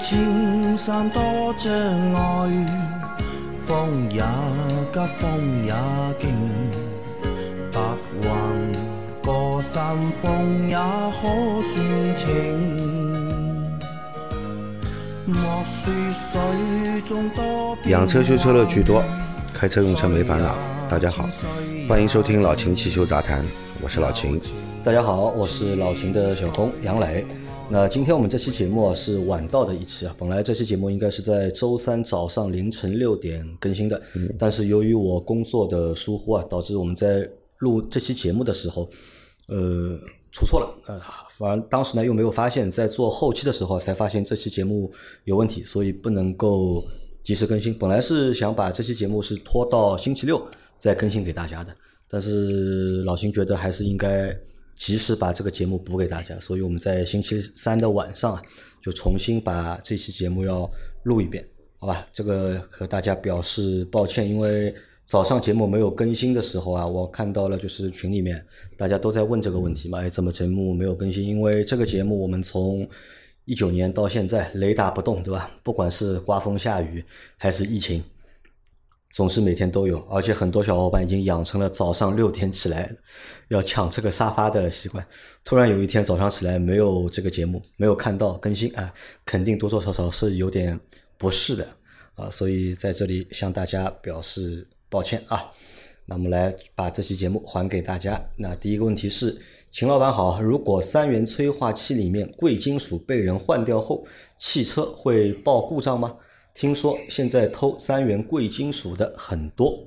青山多障碍，风也急，风也劲，白云过山峰也可算情。莫说水中多变养车修车乐趣多，开车用车没烦恼。大家好，欢迎收听老秦汽修杂谈，我是老秦。大家好，我是老秦的小工杨磊。那今天我们这期节目啊是晚到的一期啊，本来这期节目应该是在周三早上凌晨六点更新的，但是由于我工作的疏忽啊，导致我们在录这期节目的时候，呃，出错了，呃，反正当时呢又没有发现，在做后期的时候才发现这期节目有问题，所以不能够及时更新。本来是想把这期节目是拖到星期六再更新给大家的，但是老秦觉得还是应该及时把这个节目补给大家，所以我们在星期三的晚上啊，就重新把这期节目要录一遍，好吧？这个和大家表示抱歉，因为早上节目没有更新的时候啊，我看到了就是群里面大家都在问这个问题嘛，哎，怎么节目没有更新？因为这个节目我们从一九年到现在雷打不动，对吧？不管是刮风下雨还是疫情，总是每天都有，而且很多小伙伴已经养成了早上六点起来要抢这个沙发的习惯。突然有一天早上起来没有这个节目，没有看到更新啊，肯定多多少少是有点不适的啊，所以在这里向大家表示抱歉啊。那我们来把这期节目还给大家。那第一个问题是，秦老板好，如果三元催化器里面贵金属被人换掉后，汽车会报故障吗？听说现在偷三元贵金属的很多，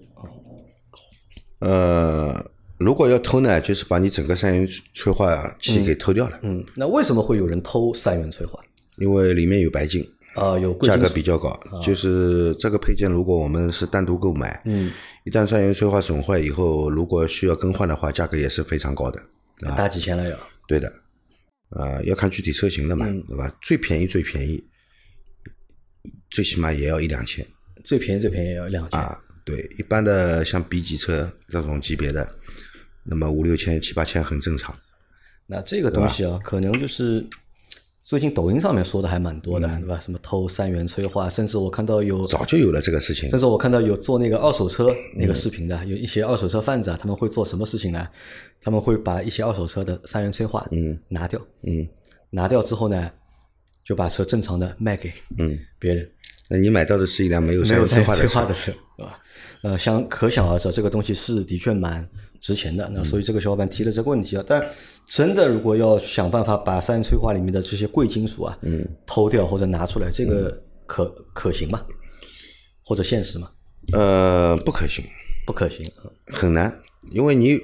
呃，如果要偷呢，就是把你整个三元催化器给偷掉了，嗯，那为什么会有人偷三元催化？因为里面有白金，啊、有贵价格比较高。就是这个配件，如果我们是单独购买，嗯，一旦三元催化损坏以后，如果需要更换的话，价格也是非常高的。大几千了要。对的，呃，要看具体车型的嘛，嗯对吧？最便宜最便宜，最起码也要一两千最便宜最便宜也要两千，啊。对，一般的像 B 级车这种级别的，那么五六千、七八千很正常。那这个东西啊，可能就是最近抖音上面说的还蛮多的，嗯对吧？什么偷三元催化，甚至我看到有，早就有了这个事情甚，至我看到有做那个二手车那个视频的，有一些二手车贩子啊，他们会做什么事情呢？他们会把一些二手车的三元催化嗯拿掉，嗯拿掉之后呢，就把车正常的卖给嗯。别人。那你买到的是一辆没有没有三元催化的车，车，对吧？呃，想可想而知，这个东西是的确蛮值钱的。那所以这个小伙伴提了这个问题啊，但真的如果要想办法把三元催化里面的这些贵金属啊，嗯，偷掉或者拿出来，这个可可行吗？或者现实吗？呃，不可行，不可行。嗯很难，因为你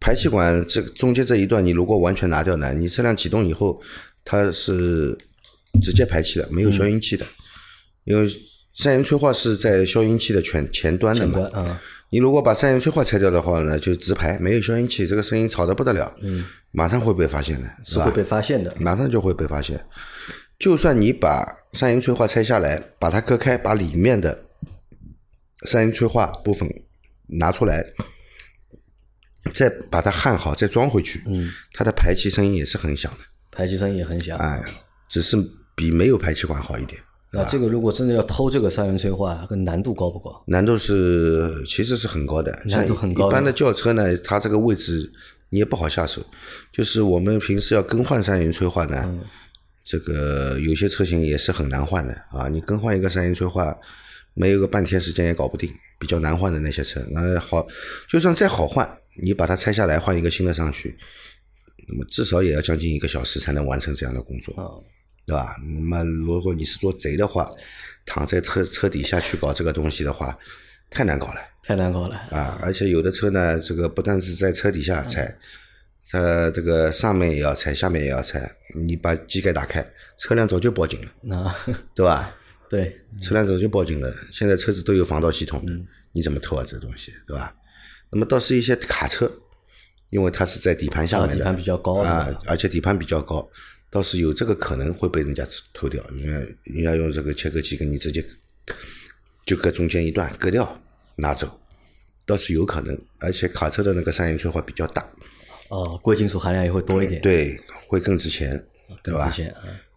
排气管这中间这一段，你如果完全拿掉呢，你车辆启动以后，它是直接排气的，没有消音器的，因为三元催化是在消音器的前前端的嘛。你如果把三元催化拆掉的话呢，就直排，没有消音器，这个声音吵得不得了，嗯，马上会被发现的，是会被发现的。马上就会被发现。就算你把三元催化拆下来，把它割开，把里面的三元催化部分拿出来，再把它焊好，再装回去，嗯，它的排气声音也是很响的，排气声音也很响。哎，只是比没有排气管好一点。那这个如果真的要偷这个三元催化，这个难度高不高？难度是其实是很高的，难度很高一般的轿车呢，它这个位置你也不好下手。就是我们平时要更换三元催化呢，嗯这个有些车型也是很难换的啊。你更换一个三元催化，没有个半天时间也搞不定，比较难换的那些车，那好，就算再好换，你把它拆下来换一个新的上去，那么至少也要将近一个小时才能完成这样的工作。啊，对吧？那么如果你是做贼的话，躺在车车底下去搞这个东西的话，太难搞了太难搞了。啊！而且有的车呢，这个不但是在车底下拆，它这个上面也要拆，下面也要拆。你把机盖打开，车辆早就报警了，那对吧？对，车辆早就报警了，现在车子都有防盗系统的，你怎么偷啊？这东西，对吧？那么倒是一些卡车，因为它是在底盘下面的，啊底盘比较高啊，而且底盘比较高，倒是有这个可能会被人家偷掉，人家人家用这个切割机给你直接就割中间一段割掉拿走，倒是有可能。而且卡车的那个三元催化比较大，哦，贵金属含量也会多一点，对，会更值钱，对吧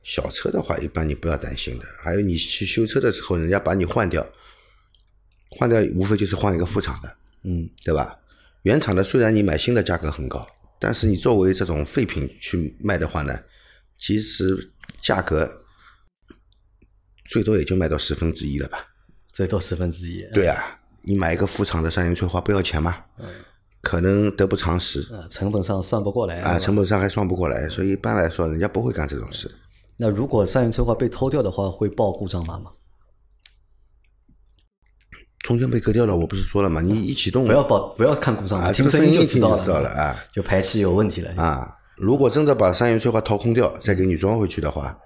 小车的话，一般你不要担心的。还有你去修车的时候，人家把你换掉，换掉无非就是换一个副厂的，嗯，对吧？原厂的虽然你买新的价格很高，但是你作为这种废品去卖的话呢，其实价格最多也就卖到十分之一了吧？最多十分之一。对啊，你买一个副厂的三元催化不要钱吗？可能得不偿失啊，成本上算不过来啊，成本上还算不过来，所以一般来说，人家不会干这种事。那如果三元催化被偷掉的话，会报故障码吗？中间被割掉了，我不是说了吗？你一启动不要报，不要看故障码，啊，这听声个声音就知道听就知道了啊就排气有问题了。啊！如果真的把三元催化掏空掉，再给你装回去的话，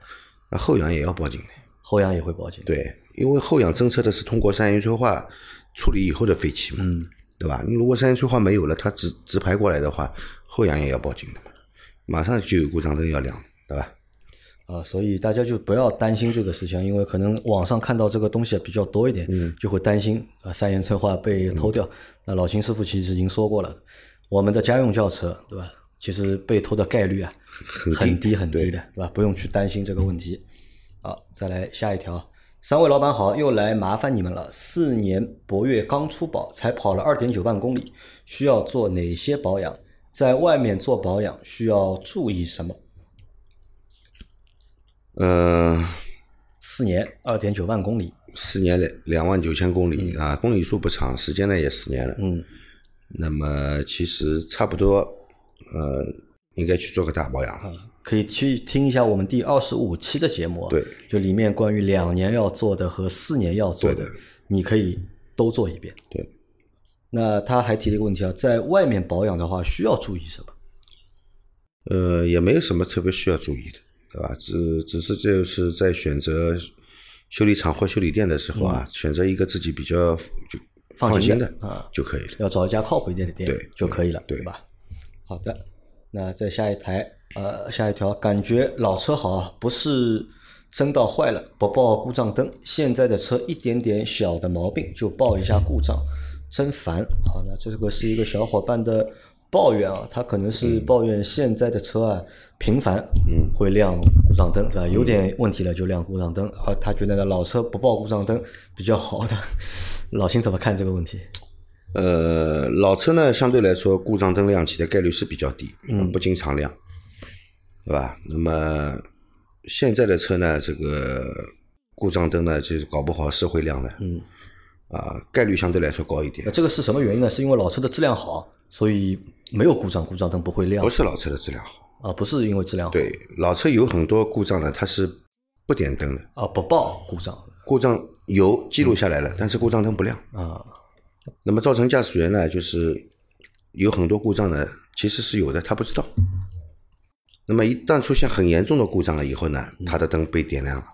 那后仰也要报警的。后仰也会报警。对，因为后仰侦测的是通过三元催化处理以后的废气嘛，嗯，对吧？你如果三元催化没有了，它直直排过来的话，后仰也要报警的嘛，马上就有故障灯要亮，对吧？啊，所以大家就不要担心这个事情，因为可能网上看到这个东西比较多一点，嗯就会担心啊三元催化被偷掉。那老秦师傅其实已经说过了，我们的家用轿车，对吧？其实被偷的概率啊很低很低的，对吧？不用去担心这个问题。好，再来下一条。三位老板好，又来麻烦你们了。四年博越刚出保，才跑了二点九万公里，需要做哪些保养？在外面做保养需要注意什么？嗯、四年二点九万公里，四年两两万九千公里、啊，公里数不长，时间呢也四年了。嗯，那么其实差不多，呃，应该去做个大保养了。可以去听一下我们第二十五期的节目啊，对，就里面关于两年要做的和四年要做的，你可以都做一遍。对，那他还提了一个问题啊，在外面保养的话需要注意什么？呃，也没有什么特别需要注意的，对吧？只只是就是在选择修理厂或修理店的时候啊，选择一个自己比较就放心的啊就可以了。要找一家靠谱一点的店对就可以了，对吧？好的，那再下一台，呃，下一条，感觉老车好啊，不是真到坏了不报故障灯，现在的车一点点小的毛病就报一下故障，真烦。好，那这个是一个小伙伴的抱怨啊，他可能是抱怨现在的车啊频繁嗯会亮故障灯，对吧？有点问题了就亮故障灯，而他觉得呢老车不报故障灯比较好的。老秦怎么看这个问题？呃，老车呢，相对来说故障灯亮起的概率是比较低，嗯，不经常亮，对吧？那么现在的车呢，这个故障灯呢，就是搞不好是会亮的，嗯，啊，概率相对来说高一点。这个是什么原因呢？是因为老车的质量好，所以没有故障，故障灯不会亮不是老车的质量好，啊？不是因为质量好，对，老车有很多故障呢，它是不点灯的，啊，不报故障故障有记录下来了，但是故障灯不亮，啊，那么造成驾驶员呢，就是有很多故障呢，其实是有的，他不知道。那么一旦出现很严重的故障了以后呢，他的灯被点亮了。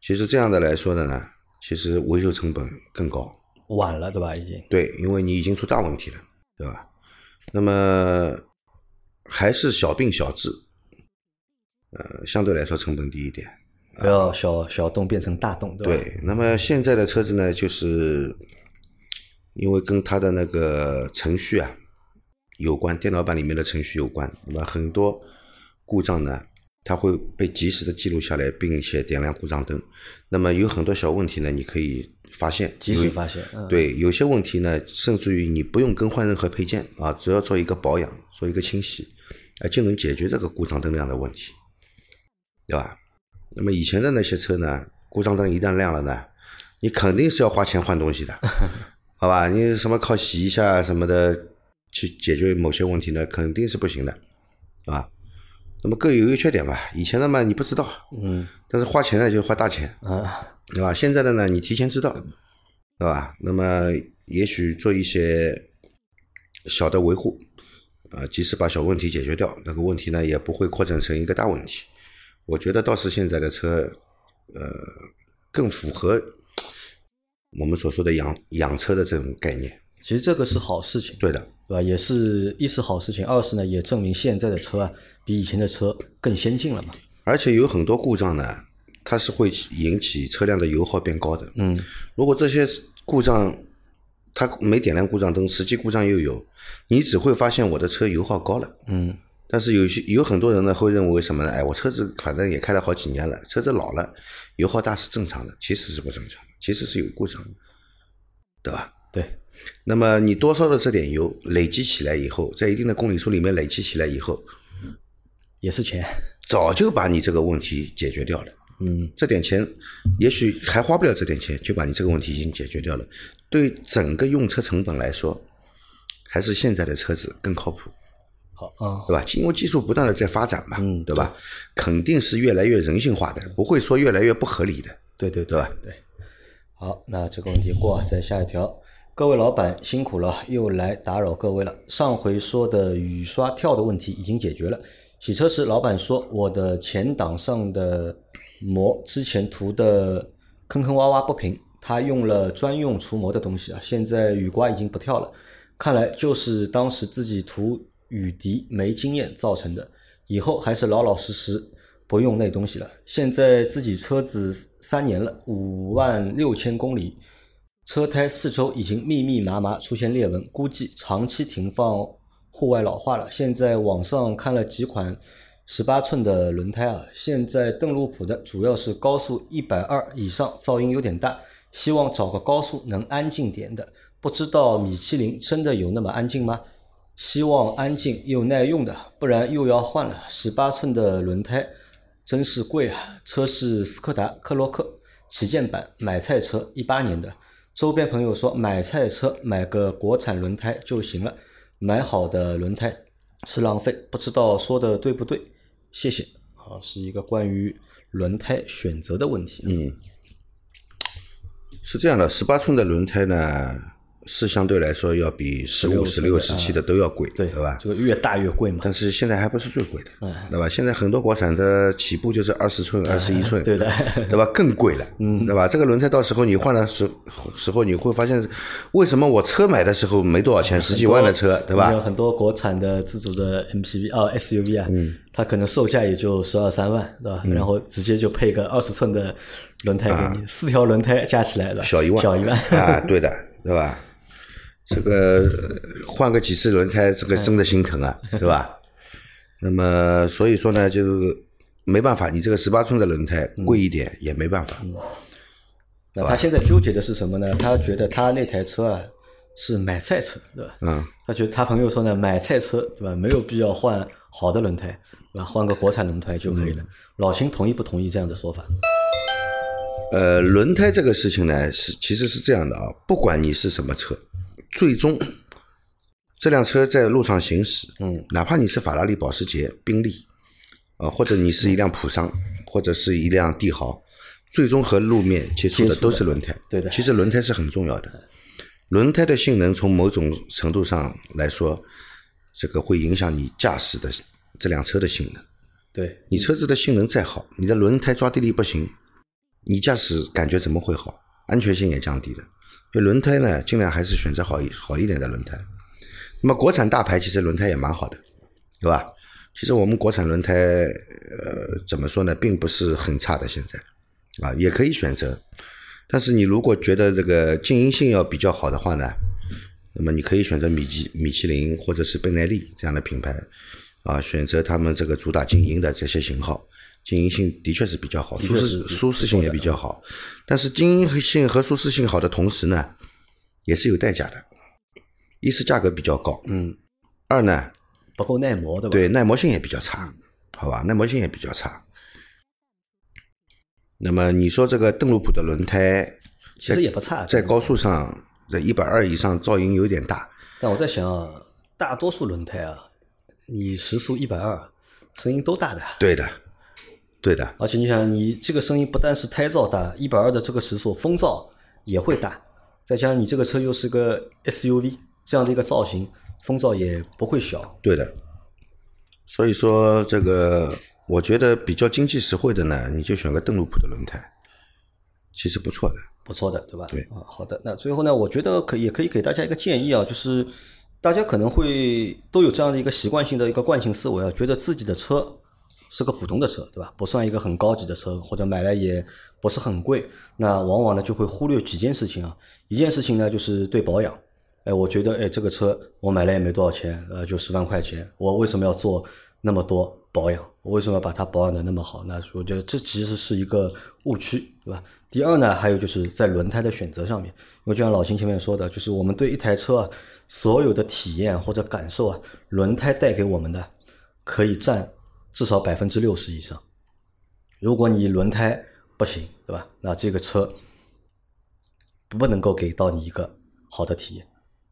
其实这样的来说的呢，其实维修成本更高。晚了对吧？已经对，因为你已经出大问题了，对吧？那么还是小病小治，呃，相对来说成本低一点。不要小小洞变成大洞，对吧？对，那么现在的车子呢，就是因为跟它的那个程序啊有关，电脑版里面的程序有关，那么很多故障呢，它会被及时的记录下来，并且点亮故障灯。那么有很多小问题呢，你可以发现，及时发现，嗯，对，有些问题呢，甚至于你不用更换任何配件啊，只要做一个保养，做一个清洗，啊，就能解决这个故障灯亮的问题，对吧？那么以前的那些车呢，故障灯一旦亮了呢，你肯定是要花钱换东西的，好吧？你什么靠洗一下什么的去解决某些问题呢，肯定是不行的，啊。那么各有优缺点吧。以前的嘛，你不知道，嗯但是花钱呢就花大钱，啊，对吧？现在的呢，你提前知道，对吧？那么也许做一些小的维护，啊、及时把小问题解决掉，那个问题呢也不会扩展成一个大问题。我觉得倒是现在的车，呃，更符合我们所说的养养车的这种概念。其实这个是好事情，对的，对吧？也是一是好事情，二是呢也证明现在的车啊比以前的车更先进了嘛。而且有很多故障呢，它是会引起车辆的油耗变高的。嗯，如果这些故障它没点亮故障灯，实际故障又有，你只会发现我的车油耗高了，嗯，但是有些有很多人呢会认为什么呢？哎，我车子反正也开了好几年了，车子老了，油耗大是正常的，其实是不正常的，其实是有故障的，对吧？对，那么你多烧的这点油累积起来以后，在一定的公里数里面累积起来以后，也是钱。早就把你这个问题解决掉了。嗯，这点钱也许还花不了这点钱，就把你这个问题已经解决掉了。对整个用车成本来说，还是现在的车子更靠谱，好啊，对吧？因为技术不断的在发展嘛，嗯对吧？肯定是越来越人性化的，不会说越来越不合理的。对对对吧对。好，那这个问题过，再下一条。各位老板辛苦了，又来打扰各位了。上回说的雨刷跳的问题已经解决了。洗车时，老板说我的前挡上的膜之前涂的坑坑洼洼不平，他用了专用除膜的东西啊，现在雨刮已经不跳了。看来就是当时自己涂雨滴没经验造成的，以后还是老老实实不用那东西了。现在自己车子三年了，五万六千公里，车胎四周已经密密麻麻出现裂纹，估计长期停放户外老化了。现在网上看了几款十八寸的轮胎啊，现在邓禄普的主要是高速一百二以上噪音有点大，希望找个高速能安静点的。不知道米其林真的有那么安静吗？希望安静又耐用的，不然又要换了。十八寸的轮胎真是贵啊！车是斯柯达克洛克旗舰版买菜车，一八年的。周边朋友说买菜车买个国产轮胎就行了，买好的轮胎是浪费，不知道说的对不对？谢谢。啊，是一个关于轮胎选择的问题。嗯，是这样的，十八寸的轮胎呢，是相对来说要比十五、十六、十七的都要贵，对对吧？这个越大越贵嘛。但是现在还不是最贵的，对吧？现在很多国产的起步就是二十寸、二十一寸，对的，对吧？更贵了，嗯对吧？这个轮胎到时候你换的时时候，你会发现，为什么我车买的时候没多少钱，十几万的车，对吧有？很多国产的自主的 MPV 啊 SUV 啊，嗯它可能售价也就十二三万，对吧？然后直接就配个二十寸的轮胎给你，四条轮胎加起来小一万，小一万啊，对的，对吧？这个呃换个几次轮胎，这个真的心疼啊，对吧？那么所以说呢，就没办法，你这个十八寸的轮胎贵一点也没办法，那他现在纠结的是什么呢？他觉得他那台车啊是买菜车，对吧？嗯，他觉得他朋友说呢，买菜车对吧，没有必要换好的轮胎，对吧？换个国产轮胎就可以了。老秦同意不同意这样的说法？呃，轮胎这个事情呢，是其实是这样的啊，不管你是什么车，最终这辆车在路上行驶，嗯，哪怕你是法拉利、保时捷、宾利，啊、或者你是一辆普桑，或者是一辆帝豪，最终和路面接触的接触的都是轮胎。对的其实轮胎是很重要的，轮胎的性能从某种程度上来说，这个会影响你驾驶的这辆车的性能。对，你车子的性能再好，你的轮胎抓地力不行，你驾驶感觉怎么会好？安全性也降低了。所以轮胎呢，尽量还是选择好一好一点的轮胎。那么国产大牌其实轮胎也蛮好的，对吧？其实我们国产轮胎，呃，怎么说呢，并不是很差的，现在啊，也可以选择。但是你如果觉得这个静音性要比较好的话呢，那么你可以选择米其米其林或者是倍耐力这样的品牌，啊，选择他们这个主打静音的这些型号，静音性的确是比较好，舒适舒适性也比较好。但是经营性和舒适性好的同时呢，也是有代价的。一是价格比较高，嗯，二呢，不够耐磨，对吧？对耐磨性也比较差，好吧，耐磨性也比较差。那么你说这个邓禄普的轮胎，其实也不差。在高速上，在一百二以上噪音有点大，但我在想啊，大多数轮胎啊，你时速一百二，声音都大的。对的，对的，而且你想，你这个声音不但是胎噪大，一百二的这个时速，风噪也会大，再加上你这个车又是个 SUV 这样的一个造型，风噪也不会小。对的。所以说这个，我觉得比较经济实惠的呢，你就选个邓禄普的轮胎，其实不错的。不错的，对吧？对啊，好的。那最后呢，我觉得可也可以给大家一个建议啊，就是大家可能会都有这样的一个习惯性的一个惯性思维啊，觉得自己的车是个普通的车，对吧？不算一个很高级的车，或者买来也不是很贵，那往往呢就会忽略几件事情啊。一件事情呢就是对保养，哎，我觉得哎这个车我买来也没多少钱，呃，就十万块钱，我为什么要做那么多保养？我为什么要把它保养的那么好？那我觉得这其实是一个误区，对吧？第二呢，还有就是在轮胎的选择上面，因为就像老秦前面说的，就是我们对一台车啊，所有的体验或者感受啊，轮胎带给我们的可以占至少百分之六十以上。如果你轮胎不行，对吧？那这个车不能够给到你一个好的体验。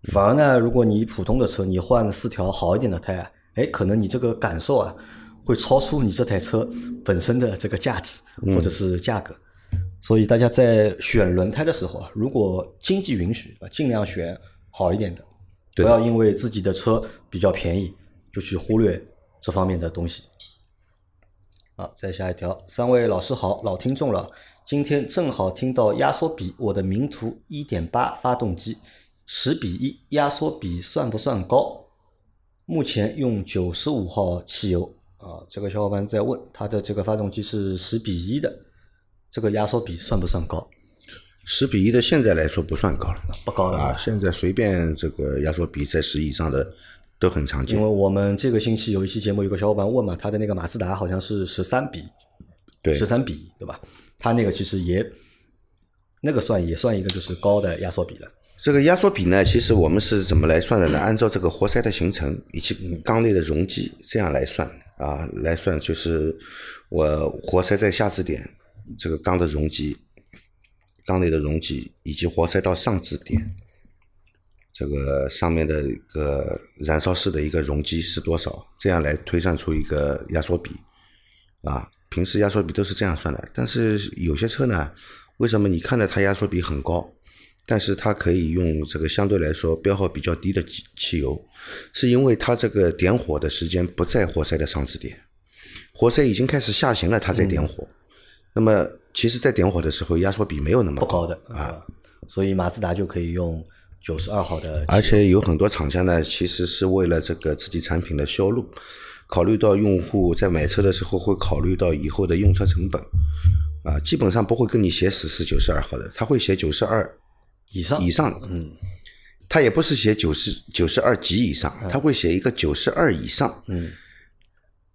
反而呢，如果你普通的车，你换四条好一点的胎啊，哎，可能你这个感受啊，会超出你这台车本身的这个价值或者是价格。所以大家在选轮胎的时候啊，如果经济允许啊，尽量选好一点的，不要因为自己的车比较便宜就去忽略这方面的东西。好，再下一条，三位老师好，老听众了，今天正好听到压缩比我的名图一点八发动机。十比一压缩比算不算高？目前用九十五号汽油啊，这个小伙伴在问，他的这个发动机是十比一的，这个压缩比算不算高？十比一的现在来说不算高了，不高了啊！现在随便这个压缩比在十以上的都很常见。因为我们这个星期有一期节目，有个小伙伴问嘛，他的那个马自达好像是十三比，对，十三比一，对吧？他那个其实也那个算也算一个就是高的压缩比了。这个压缩比呢，其实我们是怎么来算的呢？按照这个活塞的形成以及缸内的容积这样来算啊，来算就是我活塞在下支点，这个缸的容积，缸内的容积以及活塞到上支点，这个上面的一个燃烧室的一个容积是多少？这样来推算出一个压缩比啊。平时压缩比都是这样算的，但是有些车呢，为什么你看到它压缩比很高？但是它可以用这个相对来说标号比较低的汽汽油，是因为它这个点火的时间不在活塞的上止点，活塞已经开始下行了，它在点火。那么其实，在点火的时候，压缩比没有那么高的啊，所以马自达就可以用九十二号的。而且有很多厂家呢，其实是为了这个自己产品的销路，考虑到用户在买车的时候会考虑到以后的用车成本，啊，基本上不会跟你写死是九十二号的，他会写九十二。以上以上，嗯，他也不是写九十九十二级以上，他会写一个九十二以上，嗯，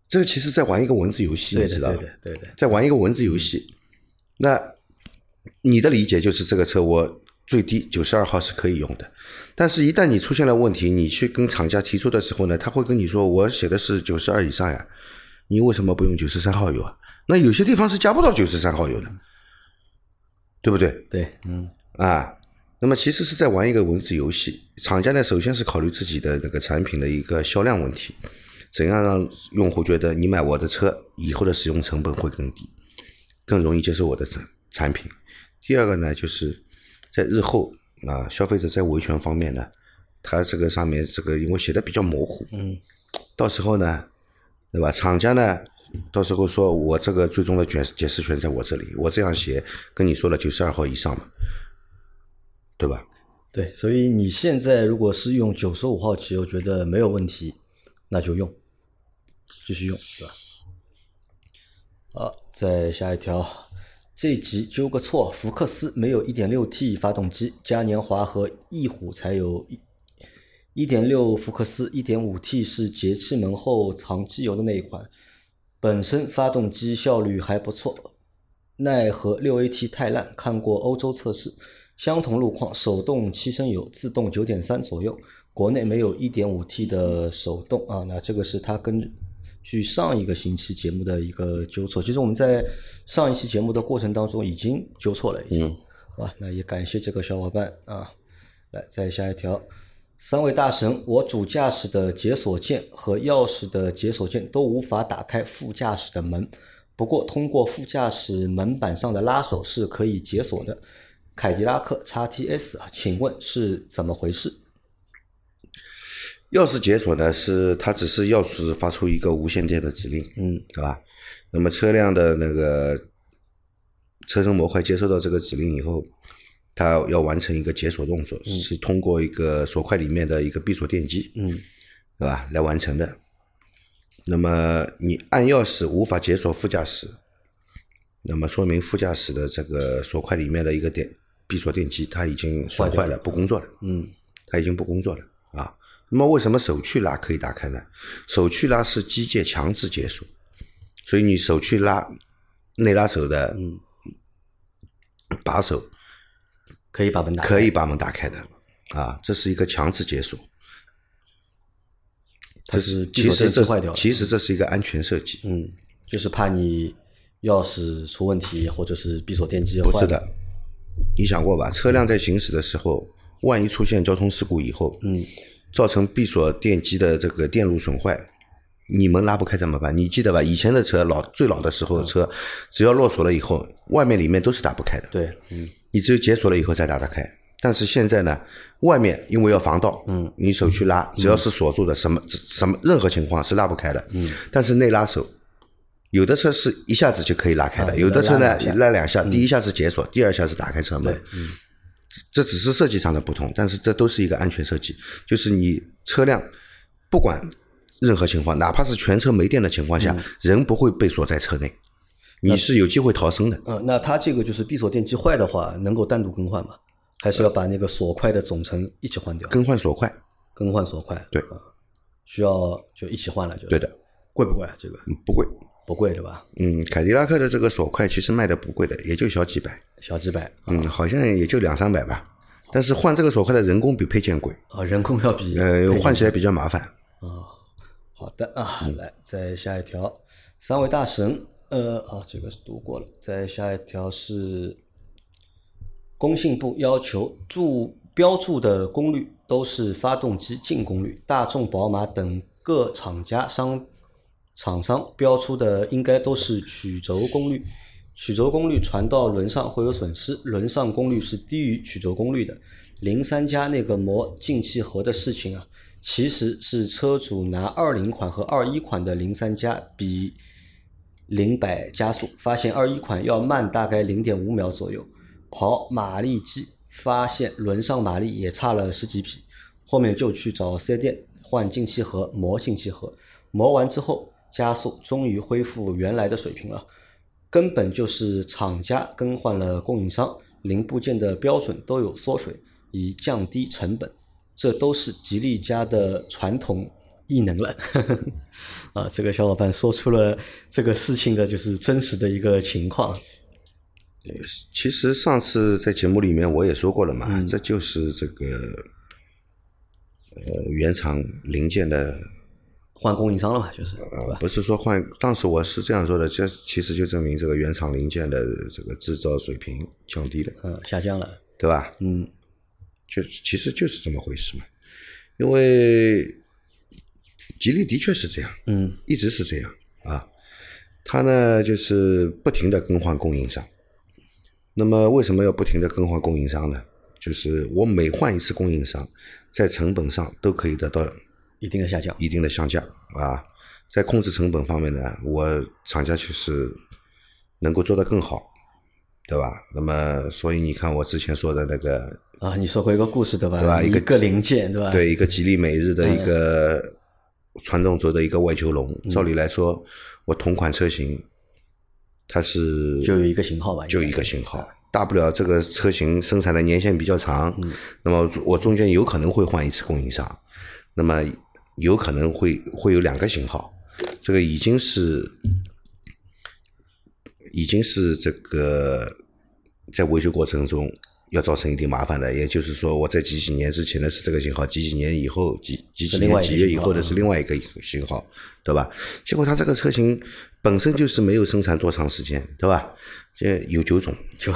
这个其实在玩一个文字游戏，你知道吧？对对，在玩一个文字游戏。那你的理解就是这个车我最低九十二号是可以用的，但是一旦你出现了问题，你去跟厂家提出的时候呢，他会跟你说我写的是九十二以上呀，你为什么不用九十三号油啊？那有些地方是加不到九十三号油的，对不对？对，嗯，啊。那么其实是在玩一个文字游戏，厂家呢首先是考虑自己的那个产品的一个销量问题，怎样让用户觉得你买我的车以后的使用成本会更低，更容易接受我的产产品。第二个呢，就是在日后啊，消费者在维权方面呢，他这个上面这个因为写的比较模糊，嗯，到时候呢，对吧？厂家呢，到时候说我这个最终的解解释权在我这里，我这样写跟你说了九十二号以上嘛。对吧？对，所以你现在如果是用九十五号汽油，觉得没有问题，那就用，继续用，对吧？好，再下一条，这集纠个错，福克斯没有一点六 T 发动机，嘉年华和翼虎才有一一点六福克斯，一点五 T 是节气门后藏机油的那一款，本身发动机效率还不错，奈何六 AT 太烂，看过欧洲测试。相同路况，手动七升油，自动九点三左右。国内没有一点五 T 的手动啊，那这个是它根据上一个星期节目的一个纠错。其实我们在上一期节目的过程当中已经纠错了，已经。啊，那也感谢这个小伙伴啊。来，再下一条，三位大神，我主驾驶的解锁键和钥匙的解锁键都无法打开副驾驶的门，不过通过副驾驶门板上的拉手是可以解锁的。凯迪拉克 x T S 啊，请问是怎么回事？钥匙解锁呢？是它只是钥匙发出一个无线电的指令，嗯，对吧？那么车辆的那个车身模块接收到这个指令以后，它要完成一个解锁动作，是通过一个锁块里面的一个闭锁电机，嗯，对吧？来完成的。那么你按钥匙无法解锁副驾驶，那么说明副驾驶的这个锁块里面的一个电。闭锁电机它已经损坏了，不工作了。嗯，它已经不工作了啊。那么为什么手去拉可以打开呢？手去拉是机械强制解锁，所以你手去拉内拉手的把手可以把门打开。可以把门打开的啊，这是一个强制解锁。它是其实这。其实这是一个安全设计，嗯，就是怕你钥匙出问题，或者是闭锁电机坏。不是的。你想过吧？车辆在行驶的时候，万一出现交通事故以后，嗯，造成闭锁电机的这个电路损坏，你门拉不开怎么办？你记得吧？以前的车老最老的时候的车，只要落锁了以后，外面里面都是打不开的。对，嗯，你只有解锁了以后才打得开。但是现在呢，外面因为要防盗，嗯，你手去拉，只要是锁住的，什么什么任何情况是拉不开的，嗯，但是内拉手，有的车是一下子就可以拉开的，啊有的车呢拉两下。拉两下，第一下是解锁，第二下是打开车门，嗯，这只是设计上的不同，但是这都是一个安全设计，就是你车辆不管任何情况，哪怕是全车没电的情况下，人不会被锁在车内，你是有机会逃生的。嗯，那它这个就是闭锁电机坏的话，能够单独更换吗？还是要把那个锁块的总成一起换掉？更换锁块，更换锁块？对啊需要就一起换了就。对的，贵不贵啊？这个嗯不贵。不贵对吧？嗯，凯迪拉克的这个锁块其实卖的不贵的，也就小几百，小几百嗯，好像也就两三百吧。但是换这个锁块的人工比配件贵，啊，人工要比呃，换起来比较麻烦。啊好的啊，嗯来再下一条，三位大神，呃啊，这个是读过了。再下一条是，工信部要求注标注的功率都是发动机净功率，大众、宝马等各厂家商厂商标出的应该都是曲轴功率。曲轴功率传到轮上会有损失，轮上功率是低于曲轴功率的。零三加那个磨进气盒的事情啊，其实是车主拿二零款和二一款的零三加比零百加速，发现二一款要慢大概零点五秒左右，跑马力机发现轮上马力也差了十几匹，后面就去找四 S 店换进气盒磨进气盒，磨完之后加速终于恢复原来的水平了。根本就是厂家更换了供应商，零部件的标准都有缩水，以降低成本。这都是吉利家的传统异能了。啊，这个小伙伴说出了这个事情的就是真实的一个情况。其实上次在节目里面我也说过了嘛，这就是这个呃原厂零件的，换供应商了嘛，就是？不是说换。当时我是这样说的，这其实就证明这个原厂零件的这个制造水平降低了，嗯，下降了。对吧？嗯，就其实就是这么回事嘛。因为吉利的确是这样，嗯，一直是这样啊。它呢就是不停的更换供应商。那么为什么要不停的更换供应商呢？就是我每换一次供应商，在成本上都可以得到一定的下降。一定的下降啊。在控制成本方面呢，我厂家就是能够做得更好，对吧？那么所以你看我之前说的那个啊，你说过一个故事对吧？对吧一个一个零件对吧？对一个吉利美日的一嗯个传动轴的一个外球笼，照理来说，我同款车型它是就有一个型号吧，就一个型号，大不了这个车型生产的年限比较长，嗯那么我中间有可能会换一次供应商，那么有可能会会有两个型号，这个已经是已经是这个在维修过程中要造成一定麻烦的，也就是说我在几几年之前的是这个型号，几几年以后几几几年几月以后的是另外一个型号，对吧？结果它这个车型本身就是没有生产多长时间，对吧？这有九种，就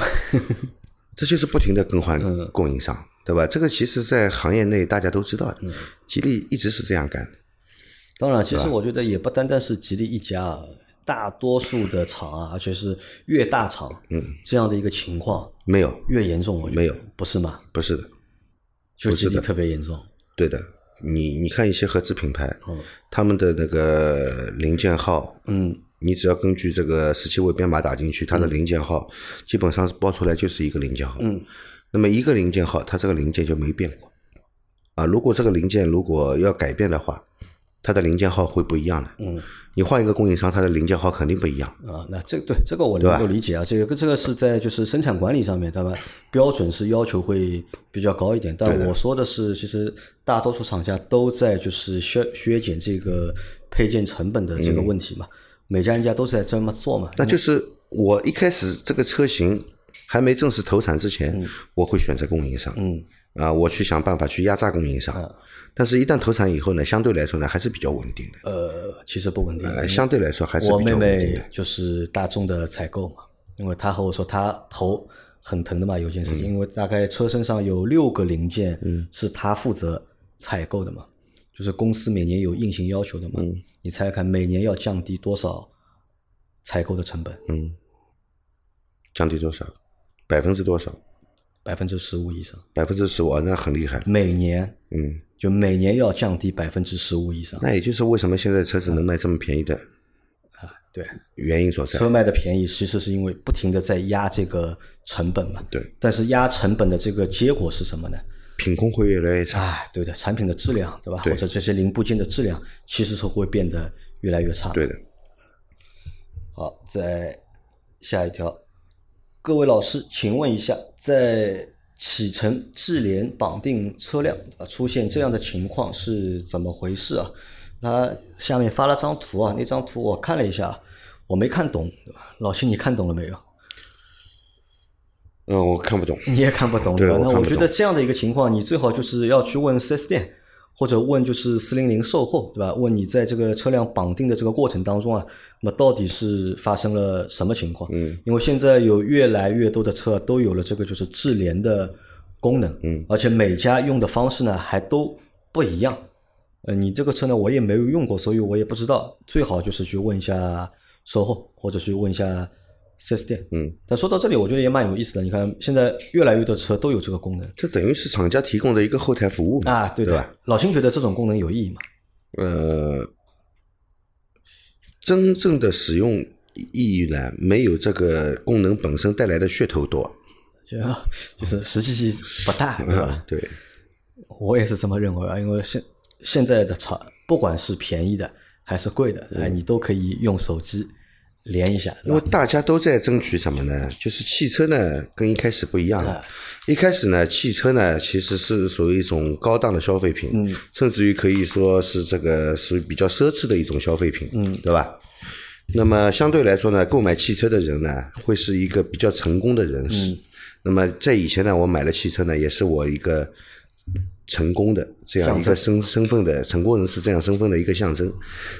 这就是不停的更换嗯供应商，对吧？这个其实，在行业内大家都知道嗯的，吉利一直是这样干的。当然，其实我觉得也不单单是吉利一家啊，大多数的厂啊，而且是越大厂，嗯，这样的一个情况没有，越严重。我觉得没有，不是吗？不是的，就吉利不是的特别严重。对的。你你看一些合资品牌，嗯他们的那个零件号，嗯，你只要根据这个十七位编码打进去，它的零件号基本上报出来就是一个零件号。嗯，那么一个零件号，它这个零件就没变过。啊，如果这个零件如果要改变的话，它的零件号会不一样的。嗯，你换一个供应商，它的零件号肯定不一样。啊，那这对这个我能够理解啊，这个这个是在就是生产管理上面，对吧？标准是要求会比较高一点，但我说的是，其实大多数厂家都在就是削削减这个配件成本的这个问题嘛，每家人家都在这么做嘛。那就是我一开始这个车型还没正式投产之前，我会选择供应商。嗯。啊，我去想办法去压榨供应商，但是，一旦投产以后呢，相对来说呢，还是比较稳定的。呃，其实不稳定。呃，相对来说还是我比较妹稳定的。妹就是大众的采购嘛，因为她和我说她头很疼的嘛，有件事情，因为大概车身上有六个零件是她负责采购的嘛，就是公司每年有硬性要求的嘛，你猜猜看，每年要降低多少采购的成本？嗯，降低多少？百分之多少？百分之十五以上，百分之十五，那很厉害。每年嗯，就每年要降低百分之十五以上那也就是为什么现在车子能卖这么便宜的啊，对。原因所在。车卖的便宜，其实是因为不停的在压这个成本嘛。对。但是压成本的这个结果是什么呢？品控会越来越差。啊，对的，产品的质量，对吧？对或者这些零部件的质量，其实是会变得越来越差。对的。好，再下一条，各位老师，请问一下，在启辰智联绑定车辆啊出现这样的情况是怎么回事啊？他下面发了张图啊，那张图我看了一下，我没看懂，老秦，你看懂了没有？嗯，我看不懂。你也看不懂，对吧？那我觉得这样的一个情况，你最好就是要去问 4S 店，或者问就是四零零售后，对吧？问你在这个车辆绑定的这个过程当中啊，那么到底是发生了什么情况？嗯，因为现在有越来越多的车都有了这个就是智联的功能，嗯，而且每家用的方式呢还都不一样。呃，你这个车呢我也没有用过，所以我也不知道。最好就是去问一下售后，或者去问一下 4S 店。嗯，但说到这里，我觉得也蛮有意思的。你看，现在越来越多车都有这个功能这等于是厂家提供的一个后台服务嘛？啊，对的对吧。老秦觉得这种功能有意义吗？呃，真正的使用意义呢，没有这个功能本身带来的噱头多。就就是实际性不大，对吧？对，我也是这么认为啊，因为现现在的车，不管是便宜的还是贵的，哎，你都可以用手机连一下，因为？大家都在争取什么呢？就是汽车呢，跟一开始不一样了。一开始呢，汽车呢其实是属于一种高档的消费品，嗯甚至于可以说是这个属于比较奢侈的一种消费品，嗯对吧？那么相对来说呢，购买汽车的人呢，会是一个比较成功的人士。嗯那么在以前呢，我买了汽车呢，也是我一个成功的这样一个身身份的成功人士这样身份的一个象征。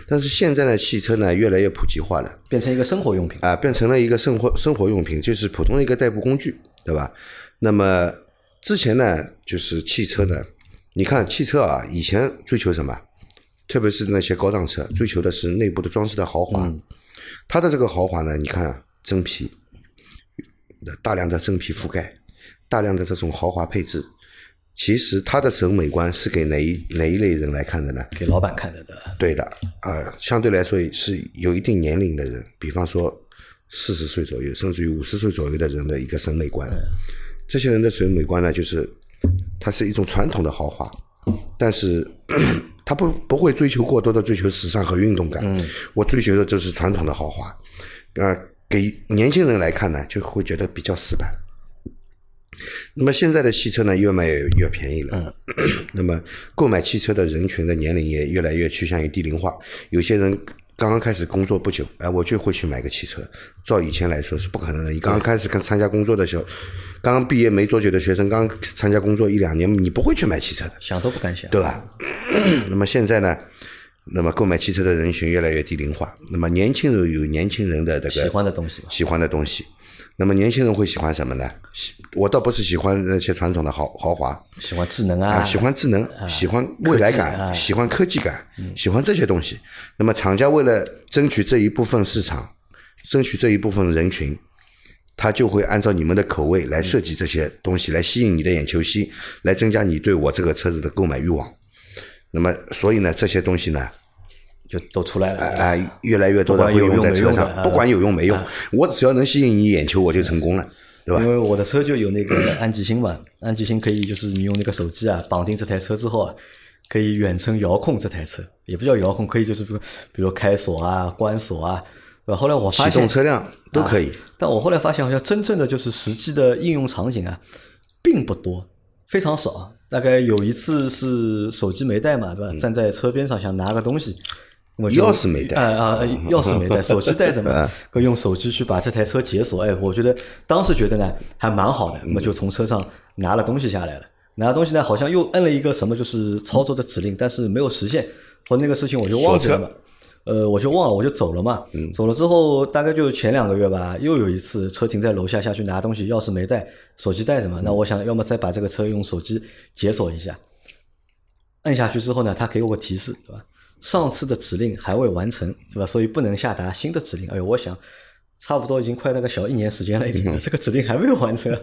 但是现在呢，汽车呢越来越普及化了。变成一个生活用品。啊，变成了一个生活生活用品，就是普通的一个代步工具，对吧？那么之前呢，就是汽车呢，你看汽车啊，以前追求什么？特别是那些高档车，追求的是内部的装饰的豪华。它的这个豪华呢，你看啊真皮，大量的真皮覆盖，大量的这种豪华配置，其实他的审美观是给哪一哪一类人来看的呢？给老板看的的，对的，啊、相对来说是有一定年龄的人，比方说四十岁左右，甚至于五十岁左右的人的一个审美观。这些人的审美观呢，就是它是一种传统的豪华，但是 他不不会追求过多的追求时尚和运动感。我追求的就是传统的豪华，啊、给年轻人来看呢，就会觉得比较死板。那么现在的汽车呢，越卖越越便宜了。那么购买汽车的人群的年龄也越来越趋向于低龄化。有些人刚刚开始工作不久，哎，我就会去买个汽车。照以前来说是不可能的。你刚刚开始跟参加工作的时候，刚刚毕业没多久的学生，刚参加工作一两年，你不会去买汽车的。想都不敢想。对吧？那么现在呢，那么购买汽车的人群越来越低龄化，那么年轻人有年轻人的这个喜欢的东西喜欢的东西。那么年轻人会喜欢什么呢？喜我倒不是喜欢那些传统的豪豪华喜欢智能啊，啊，喜欢智能，喜欢未来感，喜欢科技感，喜欢这些东西。那么厂家为了争取这一部分市场，争取这一部分人群，他就会按照你们的口味来设计这些东西，来吸引你的眼球吸，来增加你对我这个车子的购买欲望。那么，所以呢，这些东西呢，就都出来了。啊、越来越多的不管有会用在车上，啊不管有用没用，我只要能吸引你眼球，我就成功了，对吧因？为我的车就有那个安吉星嘛，安吉星可以就是你用那个手机啊绑定这台车之后啊，可以远程遥控这台车，也不叫遥控，可以就是比如比如开锁啊、关锁啊，对吧？后来我发启现动车辆都可以。但我后来发现，好像真正的就是实际的应用场景啊，并不多，非常少。大概有一次是手机没带嘛，对吧？站在车边上想拿个东西，我钥匙没带啊啊，钥匙没带，手机带着嘛用手机去把这台车解锁。哎，我觉得当时觉得呢还蛮好的，那么就从车上拿了东西下来了。拿东西呢，好像又摁了一个什么，就是操作的指令，但是没有实现，或那个事情我就忘记了嘛。呃，我就忘了，我就走了嘛。走了之后，大概就前两个月吧，又有一次车停在楼下下去拿东西，钥匙没带，手机带着嘛。那我想要么再把这个车用手机解锁一下。摁下去之后呢，它给我个提示，对吧？上次的指令还未完成，对吧？所以不能下达新的指令。哎呦，我想差不多已经快那个小一年时间了，已经这个指令还没有完成，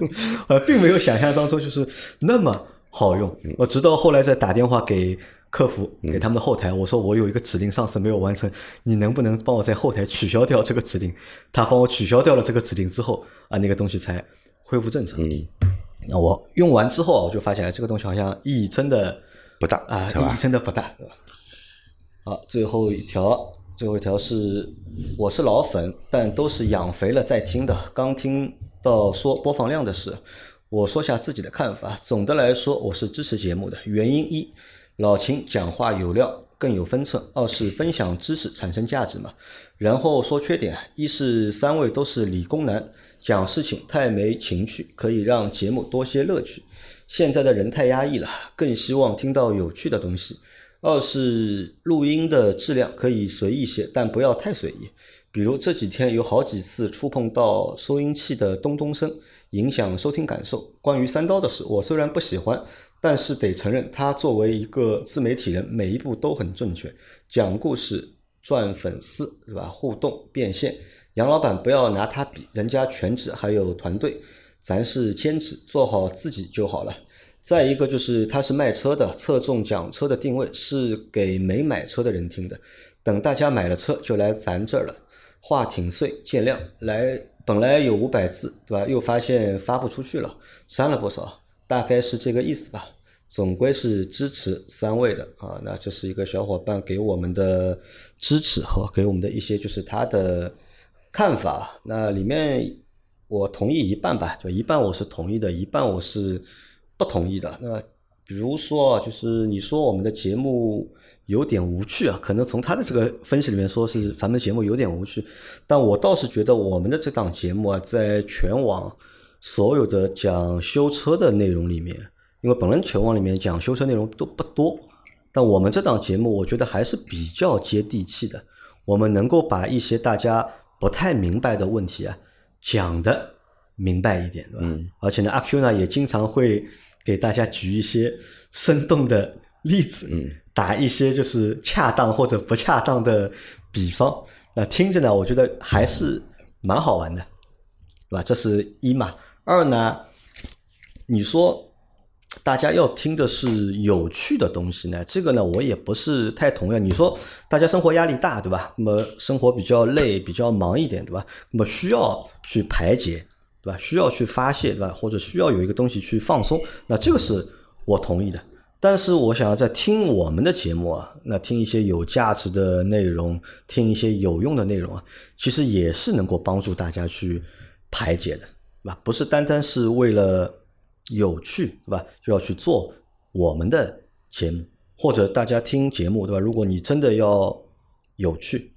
呃，并没有想象当中就是那么好用。我直到后来再打电话给客服，给他们的后台，我说我有一个指令上次没有完成，你能不能帮我在后台取消掉这个指令？他帮我取消掉了这个指令之后，啊，那个东西才恢复正常。嗯，那我用完之后，我就发现哎这个东西好像意义真的不大啊，意义真的不大，对吧？好，最后一条，最后一条是我是老粉，但都是养肥了再听的。刚听到说播放量的事，我说下自己的看法。总的来说，我是支持节目的。原因一，老秦讲话有料，更有分寸；二是分享知识产生价值嘛。然后说缺点，一是三位都是理工男，讲事情太没情趣，可以让节目多些乐趣。现在的人太压抑了，更希望听到有趣的东西。二是录音的质量可以随意些，但不要太随意。比如这几天有好几次触碰到收音器的咚咚声，影响收听感受。关于三刀的事，我虽然不喜欢，但是得承认，他作为一个自媒体人，每一步都很正确，讲故事、赚粉丝，是吧？互动、变现。杨老板不要拿他比，人家全职还有团队，咱是兼职，做好自己就好了。再一个就是他是卖车的，侧重讲车的定位是给没买车的人听的。等大家买了车就来咱这儿了，话挺碎，见谅。来，本来有五百字，对吧？又发现发不出去了，删了不少，大概是这个意思吧。总归是支持三位的啊，那这是一个小伙伴给我们的支持和给我们的一些就是他的看法。那里面我同意一半吧，就一半我是同意的，一半我是不同意的。那比如说，就是你说我们的节目有点无趣啊，可能从他的这个分析里面说是咱们节目有点无趣，但我倒是觉得我们的这档节目啊，在全网所有的讲修车的内容里面，因为本来全网里面讲修车内容都不多，但我们这档节目我觉得还是比较接地气的，我们能够把一些大家不太明白的问题啊讲的明白一点，对吧？嗯而且呢，阿 Q 呢也经常会给大家举一些生动的例子，嗯，打一些就是恰当或者不恰当的比方，那听着呢，我觉得还是蛮好玩的，对吧？这是一嘛。二呢，你说大家要听的是有趣的东西呢，这个呢我也不是太同意。你说大家生活压力大，对吧？那么生活比较累、比较忙一点，对吧？那么需要去排解，对吧？需要去发泄，对吧？或者需要有一个东西去放松，那这个是我同意的。但是我想要在听我们的节目啊，那听一些有价值的内容，听一些有用的内容啊，其实也是能够帮助大家去排解的，对吧？不是单单是为了有趣，对吧？就要去做我们的节目，或者大家听节目，对吧？如果你真的要有趣，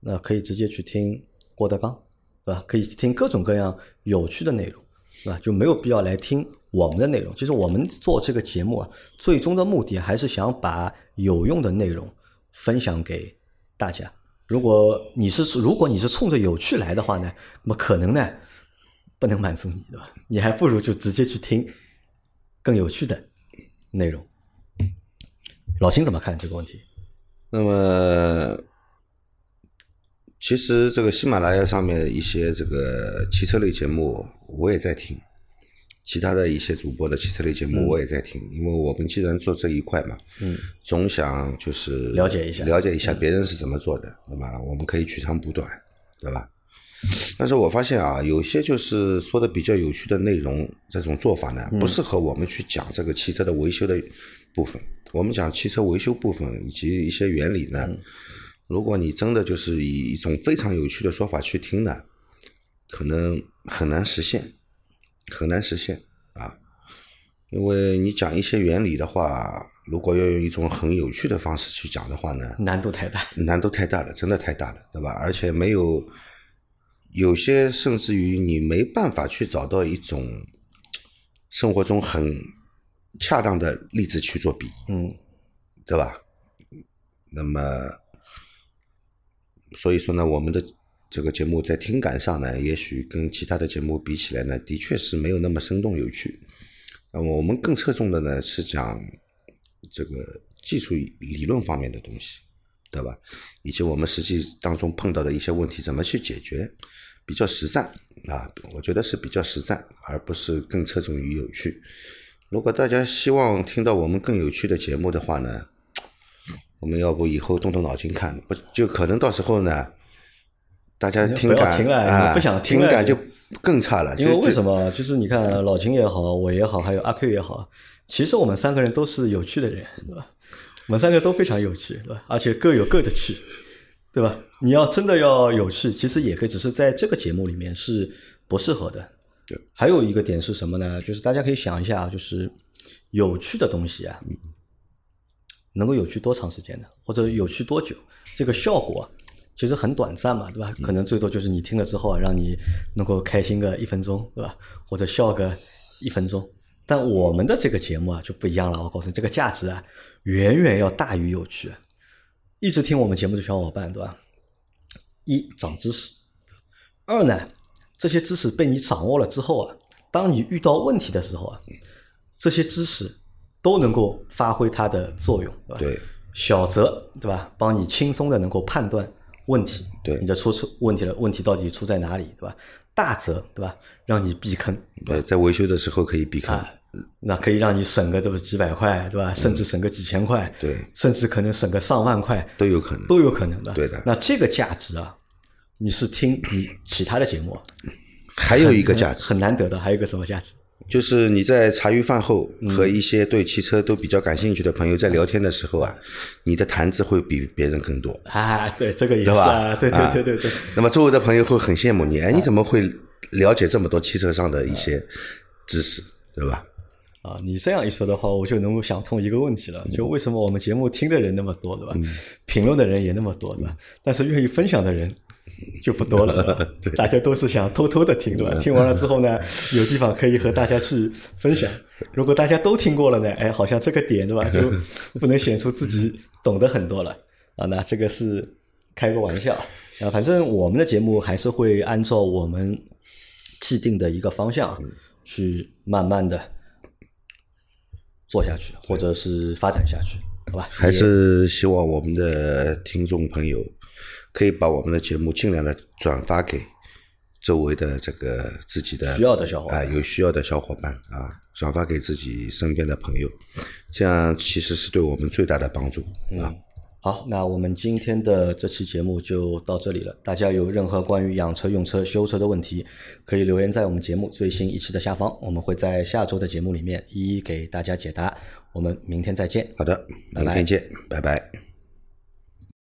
那可以直接去听郭德纲，对吧？可以听各种各样有趣的内容，对吧？就没有必要来听我们的内容。其实我们做这个节目啊，最终的目的还是想把有用的内容分享给大家。如果你是如果你是冲着有趣来的话呢，那么可能呢不能满足你，对吧？你还不如就直接去听更有趣的内容。老秦怎么看这个问题？那么，其实这个喜马拉雅上面一些这个汽车类节目我也在听，其他的一些主播的汽车类节目我也在听，因为我们既然做这一块嘛，嗯，总想就是了解一下了解一下别人是怎么做的，那么我们可以取长补短，对吧？但是我发现啊，有些就是说的比较有趣的内容，这种做法呢，不适合我们去讲这个汽车的维修的部分。我们讲汽车维修部分以及一些原理呢，如果你真的就是以一种非常有趣的说法去听呢，可能很难实现，很难实现啊。因为你讲一些原理的话，如果要用一种很有趣的方式去讲的话呢，难度太大，难度太大了，真的太大了，对吧？而且没有有些甚至于你没办法去找到一种生活中很恰当的例子去做比，嗯，对吧？那么，所以说呢，我们的这个节目在听感上呢，也许跟其他的节目比起来呢，的确是没有那么生动有趣。那么我们更侧重的呢是讲这个技术理论方面的东西，对吧？以及我们实际当中碰到的一些问题怎么去解决，比较实战啊，我觉得是比较实战，而不是更侧重于有趣。如果大家希望听到我们更有趣的节目的话呢，我们要不以后动动脑筋看，不就可能到时候呢，大家听感听了啊，不想听了听感就更差了。因为就为什么？就是你看老秦也好，我也好，还有阿 Q 也好，其实我们三个人都是有趣的人，对吧？我们三个都非常有趣，对吧？而且各有各的趣，对吧？你要真的要有趣，其实也可以，只是在这个节目里面是不适合的。对，还有一个点是什么呢？就是大家可以想一下，就是有趣的东西啊，能够有趣多长时间呢？或者有趣多久？这个效果其实很短暂嘛，对吧？可能最多就是你听了之后啊，让你能够开心个一分钟，对吧？或者笑个一分钟。但我们的这个节目啊就不一样了，我告诉你，这个价值啊远远要大于有趣。一直听我们节目的小伙伴，对吧？一长知识，二呢，这些知识被你掌握了之后啊，当你遇到问题的时候啊，这些知识都能够发挥它的作用，对吧？对小则对吧，帮你轻松的能够判断问题，对你的出出问题了，问题到底出在哪里，对吧？大则对吧，让你避坑，对，在维修的时候可以避坑。啊，那可以让你省个对吧几百块，对吧？甚至省个几千块，对甚至可能省个上万块都有可能。都有可能的。对的那这个价值啊，你是听你其他的节目，还有一个价值，很难得的，还有一个什么价值？就是你在茶余饭后嗯和一些对汽车都比较感兴趣的朋友在聊天的时候啊，你的谈资会比别人更多，啊，对，这个也是对对对对对。那么周围的朋友会很羡慕你，哎，你怎么会了解这么多汽车上的一些知识，对吧？啊，你这样一说的话，我就能够想通一个问题了，就为什么我们节目听的人那么多，对吧？评论的人也那么多，对吧？但是愿意分享的人 就不多了，对大家都是想偷偷的听，对吧？听完了之后呢，有地方可以和大家去分享。如果大家都听过了呢，哎，好像这个点，对吧？就不能显出自己懂得很多了啊。那这个是开个玩笑啊，反正我们的节目还是会按照我们既定的一个方向去慢慢的。做下去，或者是发展下去，好吧？还是希望我们的听众朋友可以把我们的节目尽量的转发给周围的这个自己的需要的小伙伴啊、有需要的小伙伴啊，转发给自己身边的朋友，这样其实是对我们最大的帮助啊。好，那我们今天的这期节目就到这里了。大家有任何关于养车、用车、修车的问题，可以留言在我们节目最新一期的下方，我们会在下周的节目里面一一给大家解答。我们明天再见。好的，明天见，拜拜